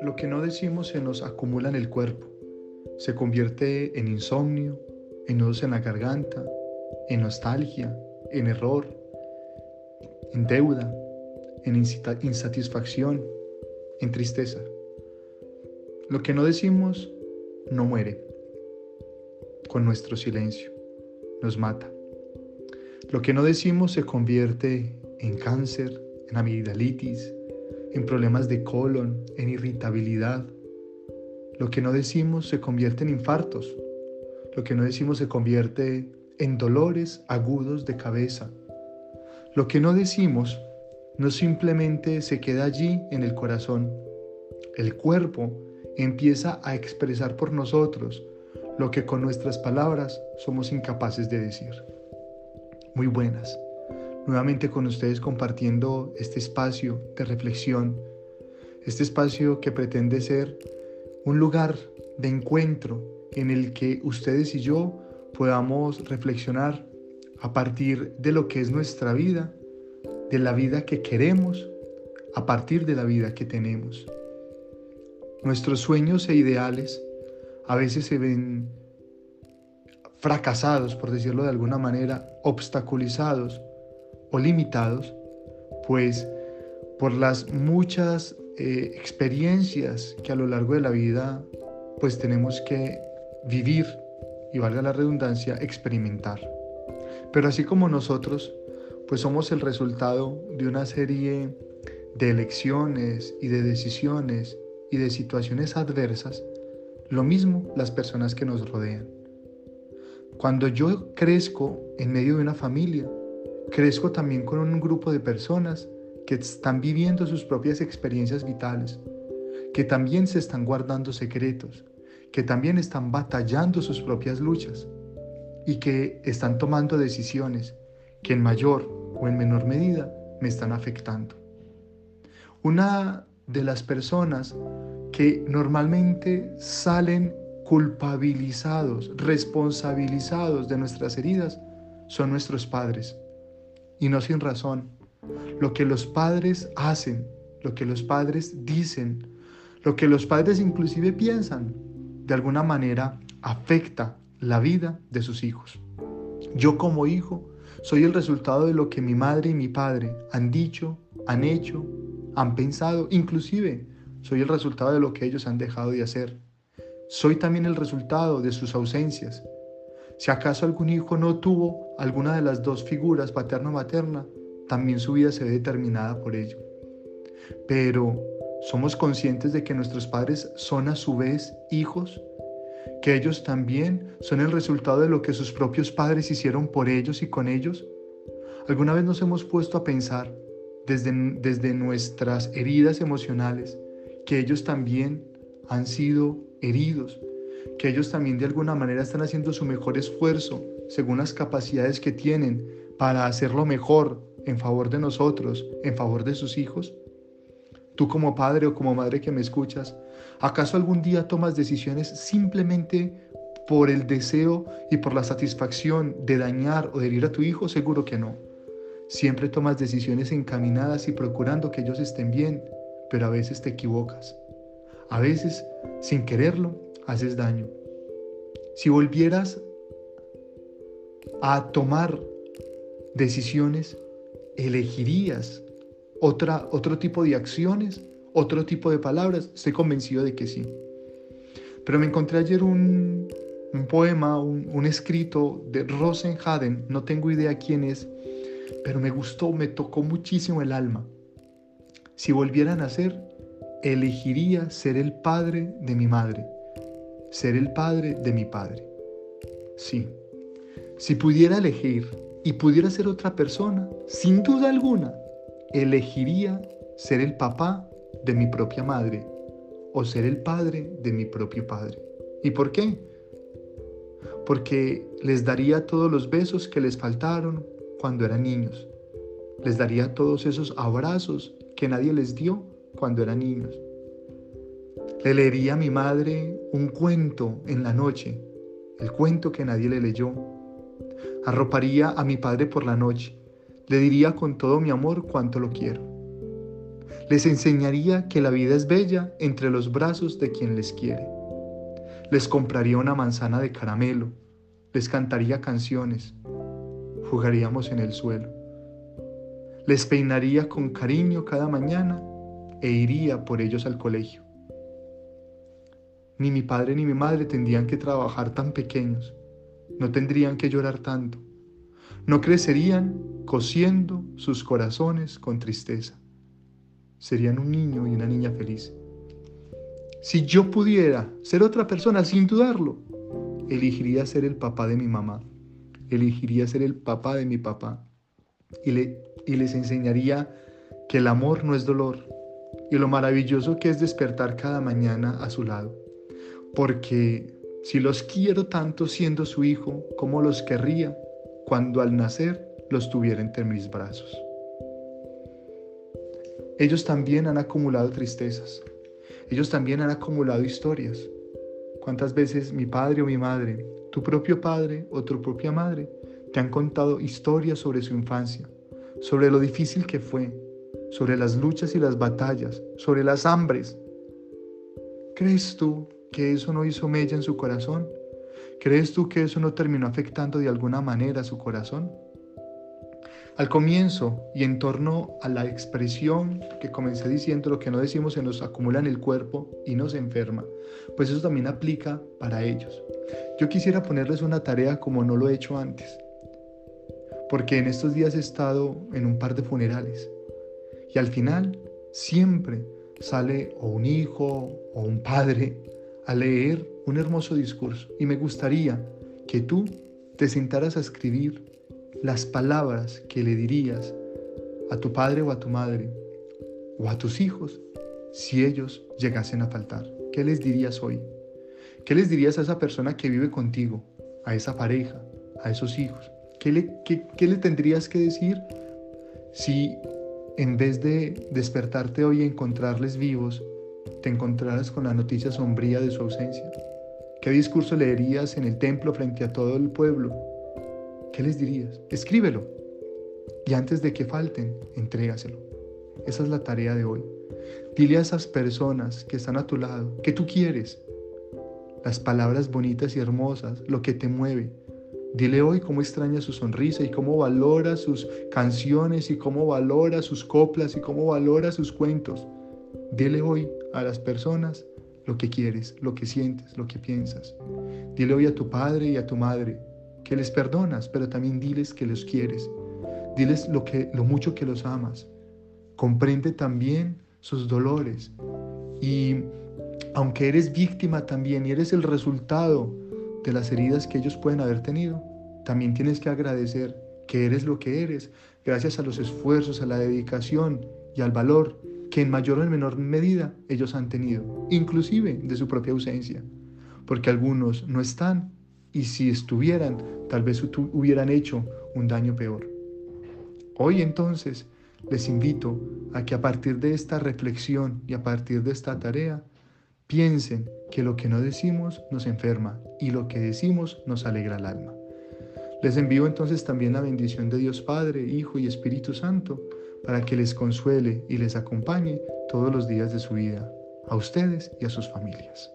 Lo que no decimos se nos acumula en el cuerpo, se convierte en insomnio, en nudos en la garganta, en nostalgia, en error, en deuda, en insatisfacción, en tristeza. Lo que no decimos no muere. Con nuestro silencio nos mata. Lo que no decimos se convierte en cáncer, en amigdalitis, en problemas de colon, en irritabilidad. Lo que no decimos se convierte en infartos. Lo que no decimos se convierte en dolores agudos de cabeza. Lo que no decimos no simplemente se queda allí en el corazón. El cuerpo empieza a expresar por nosotros lo que con nuestras palabras somos incapaces de decir. Muy buenas. Nuevamente con ustedes compartiendo este espacio de reflexión, este espacio que pretende ser un lugar de encuentro en el que ustedes y yo podamos reflexionar a partir de lo que es nuestra vida de la vida que queremos a partir de la vida que tenemos. Nuestros sueños e ideales a veces se ven fracasados, por decirlo de alguna manera, obstaculizados o limitados, pues por las muchas eh, experiencias que a lo largo de la vida pues tenemos que vivir y valga la redundancia, experimentar. Pero así como nosotros pues somos el resultado de una serie de elecciones y de decisiones y de situaciones adversas, lo mismo las personas que nos rodean. Cuando yo crezco en medio de una familia, crezco también con un grupo de personas que están viviendo sus propias experiencias vitales, que también se están guardando secretos, que también están batallando sus propias luchas y que están tomando decisiones que en mayor o en menor medida me están afectando. Una de las personas que normalmente salen culpabilizados, responsabilizados de nuestras heridas, son nuestros padres. Y no sin razón. Lo que los padres hacen, lo que los padres dicen, lo que los padres inclusive piensan, de alguna manera afecta la vida de sus hijos. Yo como hijo soy el resultado de lo que mi madre y mi padre han dicho, han hecho, han pensado, inclusive soy el resultado de lo que ellos han dejado de hacer. Soy también el resultado de sus ausencias. Si acaso algún hijo no tuvo alguna de las dos figuras, paterna o materna, también su vida se ve determinada por ello. Pero somos conscientes de que nuestros padres son a su vez hijos que ellos también son el resultado de lo que sus propios padres hicieron por ellos y con ellos? ¿Alguna vez nos hemos puesto a pensar desde, desde nuestras heridas emocionales que ellos también han sido heridos, que ellos también de alguna manera están haciendo su mejor esfuerzo según las capacidades que tienen para hacerlo mejor en favor de nosotros, en favor de sus hijos? Tú como padre o como madre que me escuchas, ¿acaso algún día tomas decisiones simplemente por el deseo y por la satisfacción de dañar o de herir a tu hijo? Seguro que no. Siempre tomas decisiones encaminadas y procurando que ellos estén bien, pero a veces te equivocas. A veces, sin quererlo, haces daño. Si volvieras a tomar decisiones, elegirías otra, otro tipo de acciones, otro tipo de palabras? Estoy convencido de que sí. Pero me encontré ayer un, poema, un, escrito de Rosenhaden, no tengo idea quién es, pero me gustó, me tocó muchísimo el alma. Si volviera a nacer, elegiría ser el padre de mi madre, ser el padre de mi padre. Sí, si pudiera elegir y pudiera ser otra persona, sin duda alguna, elegiría ser el papá de mi propia madre o ser el padre de mi propio padre. ¿Y por qué? Porque les daría todos los besos que les faltaron cuando eran niños. Les daría todos esos abrazos que nadie les dio cuando eran niños. Le leería a mi madre un cuento en la noche, el cuento que nadie le leyó. Arroparía a mi padre por la noche Le diría con todo mi amor cuánto lo quiero. Les enseñaría que la vida es bella entre los brazos de quien les quiere. Les compraría una manzana de caramelo, les cantaría canciones, jugaríamos en el suelo. Les peinaría con cariño cada mañana e iría por ellos al colegio. Ni mi padre ni mi madre tendrían que trabajar tan pequeños, no tendrían que llorar tanto, no crecerían cosiendo sus corazones con tristeza. Serían un niño y una niña feliz. Si yo pudiera ser otra persona sin dudarlo, elegiría ser el papá de mi mamá, elegiría ser el papá de mi papá y, le, y les enseñaría que el amor no es dolor y lo maravilloso que es despertar cada mañana a su lado. Porque si los quiero tanto siendo su hijo, como los querría cuando al nacer los tuviera entre mis brazos. Ellos también han acumulado tristezas. Ellos también han acumulado historias. ¿Cuántas veces mi padre o mi madre, tu propio padre o tu propia madre, te han contado historias sobre su infancia, sobre lo difícil que fue, sobre las luchas y las batallas, sobre las hambres? ¿Crees tú que eso no hizo mella en su corazón? ¿Crees tú que eso no terminó afectando de alguna manera su corazón? Al comienzo y en torno a la expresión que comencé diciendo, lo que no decimos se nos acumula en el cuerpo y nos enferma, pues eso también aplica para ellos. Yo quisiera ponerles una tarea como no lo he hecho antes, porque en estos días he estado en un par de funerales y al final siempre sale o un hijo o un padre a leer un hermoso discurso y me gustaría que tú te sentaras a escribir las palabras que le dirías a tu padre o a tu madre o a tus hijos si ellos llegasen a faltar? ¿Qué les dirías hoy? ¿Qué les dirías a esa persona que vive contigo, a esa pareja, a esos hijos? ¿Qué le, qué le tendrías que decir si en vez de despertarte hoy y encontrarles vivos, te encontraras con la noticia sombría de su ausencia? ¿Qué discurso leerías en el templo frente a todo el pueblo ¿Qué les dirías? Escríbelo. Y antes de que falten, entrégaselo. Esa es la tarea de hoy. Dile a esas personas que están a tu lado que tú quieres. Las palabras bonitas y hermosas, lo que te mueve. Dile hoy cómo extraña su sonrisa y cómo valora sus canciones y cómo valora sus coplas y cómo valora sus cuentos. Dile hoy a las personas lo que quieres, lo que sientes, lo que piensas. Dile hoy a tu padre y a tu madre que les perdonas, pero también diles que los quieres. Diles lo, que, lo mucho que los amas. Comprende también sus dolores. Y aunque eres víctima también y eres el resultado de las heridas que ellos pueden haber tenido, también tienes que agradecer que eres lo que eres, gracias a los esfuerzos, a la dedicación y al valor que en mayor o en menor medida ellos han tenido, inclusive de su propia ausencia, porque algunos no están y si estuvieran, tal vez hubieran hecho un daño peor. Hoy entonces les invito a que a partir de esta reflexión y a partir de esta tarea, piensen que lo que no decimos nos enferma y lo que decimos nos alegra el alma. Les envío entonces también la bendición de Dios Padre, Hijo y Espíritu Santo para que les consuele y les acompañe todos los días de su vida, a ustedes y a sus familias.